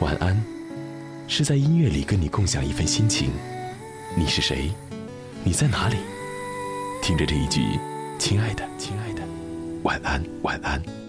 晚安，是在音乐里跟你共享一份心情。你是谁？你在哪里？听着这一句，亲爱的，亲爱的，晚安，晚安。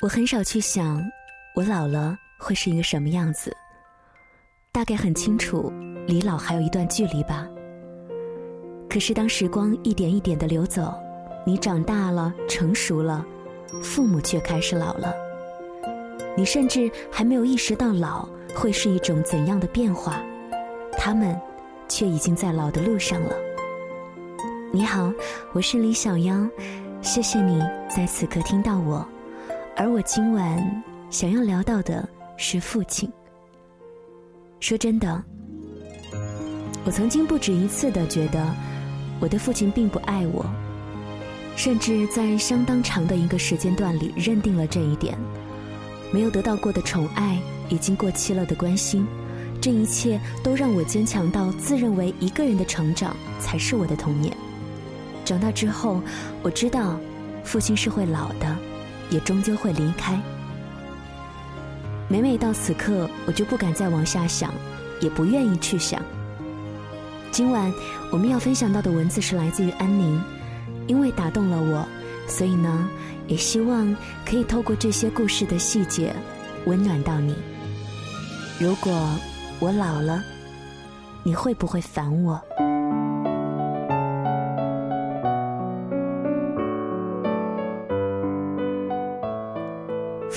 我很少去想，我老了会是一个什么样子。大概很清楚，离老还有一段距离吧。可是当时光一点一点的流走，你长大了，成熟了，父母却开始老了。你甚至还没有意识到老会是一种怎样的变化，他们却已经在老的路上了。你好，我是李小妖，谢谢你在此刻听到我。而我今晚想要聊到的是父亲。说真的，我曾经不止一次的觉得我的父亲并不爱我，甚至在相当长的一个时间段里认定了这一点。没有得到过的宠爱，已经过期了的关心，这一切都让我坚强到自认为一个人的成长才是我的童年。长大之后，我知道父亲是会老的。也终究会离开。每每到此刻，我就不敢再往下想，也不愿意去想。今晚我们要分享到的文字是来自于安宁，因为打动了我，所以呢，也希望可以透过这些故事的细节，温暖到你。如果我老了，你会不会烦我？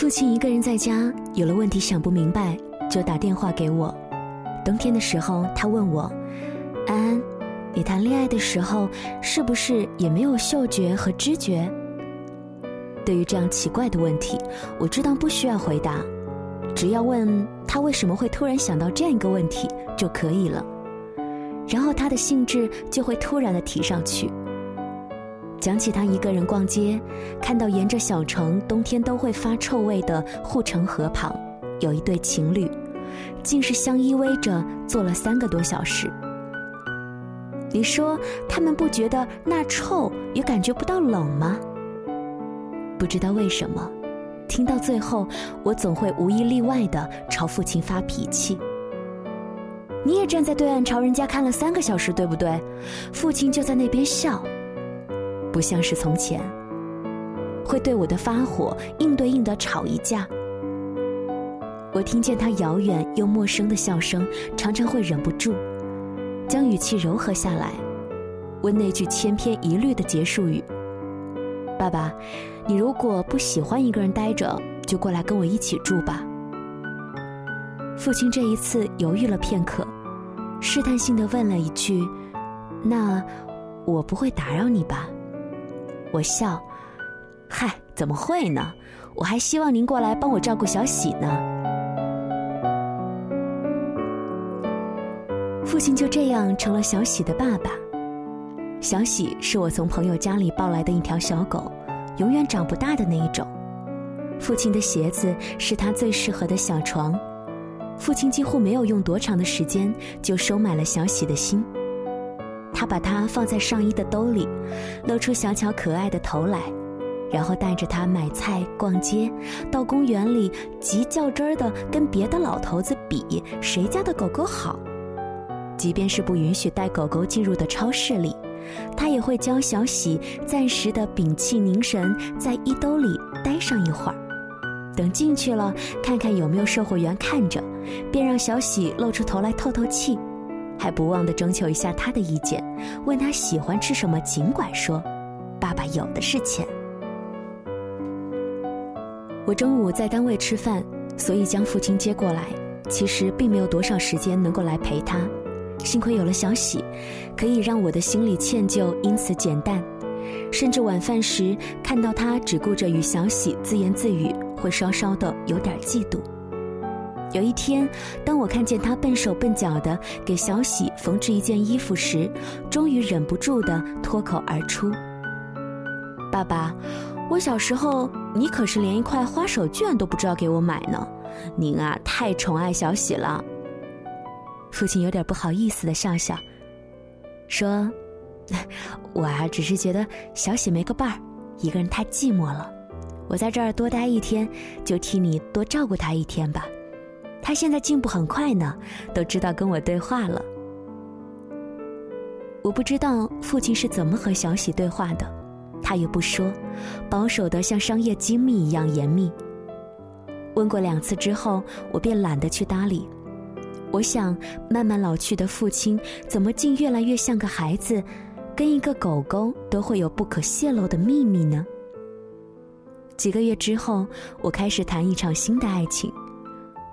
父亲一个人在家，有了问题想不明白，就打电话给我。冬天的时候，他问我：“安安，你谈恋爱的时候是不是也没有嗅觉和知觉？”对于这样奇怪的问题，我知道不需要回答，只要问他为什么会突然想到这样一个问题就可以了，然后他的兴致就会突然的提上去。讲起他一个人逛街，看到沿着小城冬天都会发臭味的护城河旁，有一对情侣，竟是相依偎着坐了三个多小时。你说他们不觉得那臭，也感觉不到冷吗？不知道为什么，听到最后，我总会无一例外的朝父亲发脾气。你也站在对岸朝人家看了三个小时，对不对？父亲就在那边笑。不像是从前，会对我的发火应对应的吵一架。我听见他遥远又陌生的笑声，常常会忍不住，将语气柔和下来，问那句千篇一律的结束语：“爸爸，你如果不喜欢一个人待着，就过来跟我一起住吧。”父亲这一次犹豫了片刻，试探性的问了一句：“那我不会打扰你吧？”我笑，嗨，怎么会呢？我还希望您过来帮我照顾小喜呢。父亲就这样成了小喜的爸爸。小喜是我从朋友家里抱来的一条小狗，永远长不大的那一种。父亲的鞋子是他最适合的小床。父亲几乎没有用多长的时间就收买了小喜的心。他把它放在上衣的兜里，露出小巧可爱的头来，然后带着它买菜、逛街，到公园里极较真儿的跟别的老头子比谁家的狗狗好。即便是不允许带狗狗进入的超市里，他也会教小喜暂时的屏气凝神，在衣兜里待上一会儿，等进去了，看看有没有售货员看着，便让小喜露出头来透透气。还不忘的征求一下他的意见，问他喜欢吃什么，尽管说，爸爸有的是钱。我中午在单位吃饭，所以将父亲接过来，其实并没有多少时间能够来陪他。幸亏有了小喜，可以让我的心理歉疚因此减淡。甚至晚饭时看到他只顾着与小喜自言自语，会稍稍的有点嫉妒。有一天，当我看见他笨手笨脚的给小喜缝制一件衣服时，终于忍不住的脱口而出：“爸爸，我小时候你可是连一块花手绢都不知道给我买呢，您啊太宠爱小喜了。”父亲有点不好意思的笑笑，说：“我啊只是觉得小喜没个伴儿，一个人太寂寞了，我在这儿多待一天，就替你多照顾他一天吧。”他现在进步很快呢，都知道跟我对话了。我不知道父亲是怎么和小喜对话的，他也不说，保守的像商业机密一样严密。问过两次之后，我便懒得去搭理。我想，慢慢老去的父亲怎么竟越来越像个孩子，跟一个狗狗都会有不可泄露的秘密呢？几个月之后，我开始谈一场新的爱情。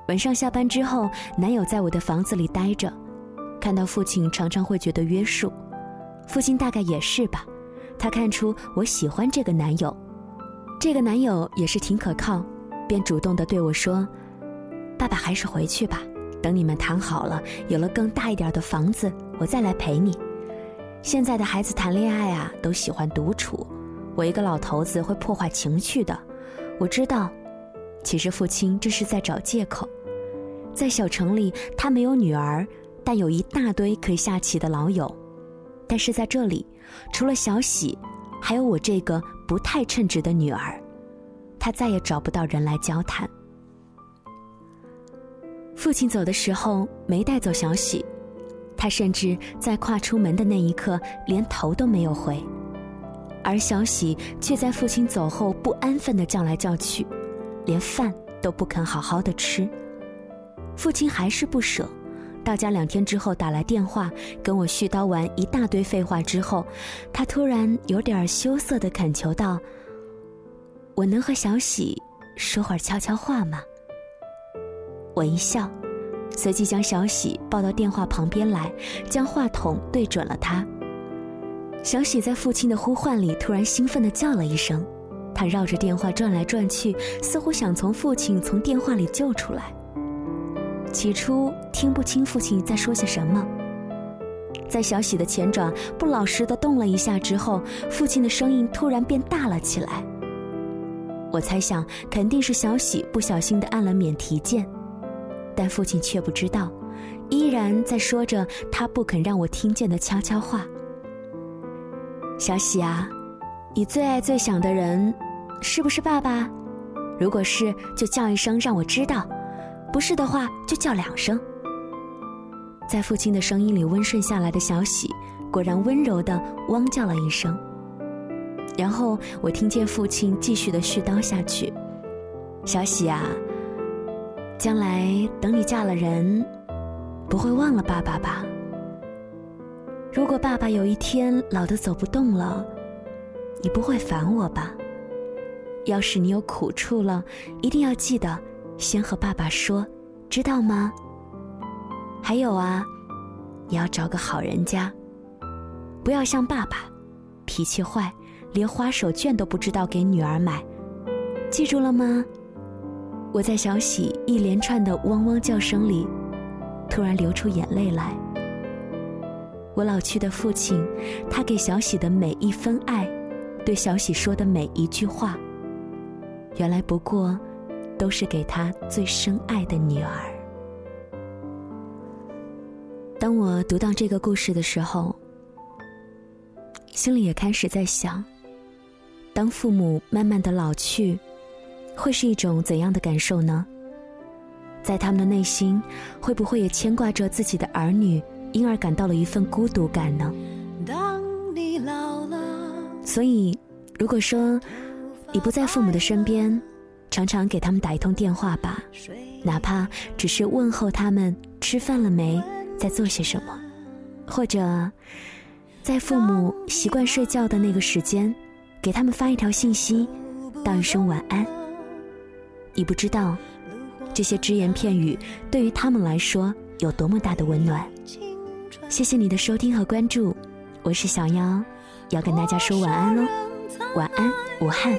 晚上下班之后，男友在我的房子里待着，看到父亲常常会觉得约束，父亲大概也是吧。他看出我喜欢这个男友，这个男友也是挺可靠，便主动的对我说：“爸爸还是回去吧，等你们谈好了，有了更大一点的房子，我再来陪你。现在的孩子谈恋爱啊，都喜欢独处，我一个老头子会破坏情趣的。我知道，其实父亲这是在找借口。”在小城里，他没有女儿，但有一大堆可以下棋的老友。但是在这里，除了小喜，还有我这个不太称职的女儿，他再也找不到人来交谈。父亲走的时候没带走小喜，他甚至在跨出门的那一刻连头都没有回，而小喜却在父亲走后不安分的叫来叫去，连饭都不肯好好的吃。父亲还是不舍，到家两天之后打来电话，跟我絮叨完一大堆废话之后，他突然有点羞涩的恳求道：“我能和小喜说会儿悄悄话吗？”我一笑，随即将小喜抱到电话旁边来，将话筒对准了他。小喜在父亲的呼唤里突然兴奋的叫了一声，他绕着电话转来转去，似乎想从父亲从电话里救出来。起初听不清父亲在说些什么，在小喜的前爪不老实的动了一下之后，父亲的声音突然变大了起来。我猜想肯定是小喜不小心的按了免提键，但父亲却不知道，依然在说着他不肯让我听见的悄悄话。小喜啊，你最爱最想的人，是不是爸爸？如果是，就叫一声让我知道。不是的话，就叫两声。在父亲的声音里温顺下来的小喜，果然温柔的汪叫了一声。然后我听见父亲继续的絮叨下去：“小喜啊，将来等你嫁了人，不会忘了爸爸吧？如果爸爸有一天老的走不动了，你不会烦我吧？要是你有苦处了，一定要记得。”先和爸爸说，知道吗？还有啊，你要找个好人家，不要像爸爸，脾气坏，连花手绢都不知道给女儿买，记住了吗？我在小喜一连串的汪汪叫声里，突然流出眼泪来。我老去的父亲，他给小喜的每一分爱，对小喜说的每一句话，原来不过。都是给他最深爱的女儿。当我读到这个故事的时候，心里也开始在想：当父母慢慢的老去，会是一种怎样的感受呢？在他们的内心，会不会也牵挂着自己的儿女，因而感到了一份孤独感呢？当你老了，所以，如果说你不在父母的身边，常常给他们打一通电话吧，哪怕只是问候他们吃饭了没，在做些什么，或者在父母习惯睡觉的那个时间，给他们发一条信息，道一声晚安。你不知道，这些只言片语对于他们来说有多么大的温暖。谢谢你的收听和关注，我是小妖，要跟大家说晚安喽。晚安，武汉。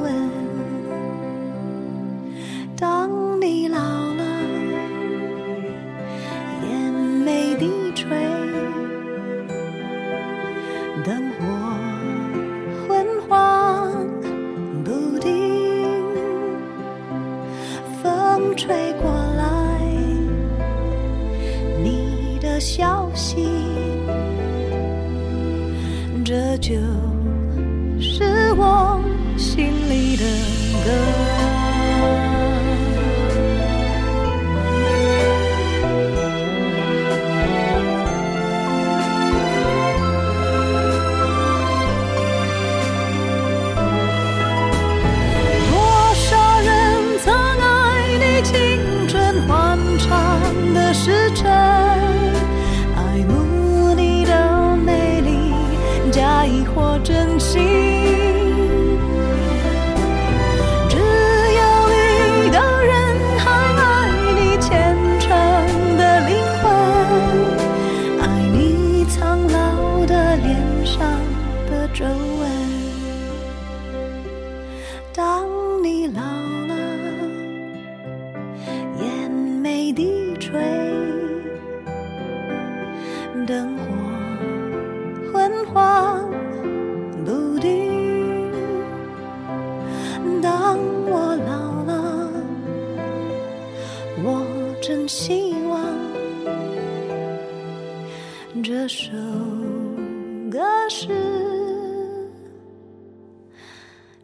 歌是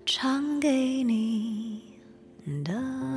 唱给你的。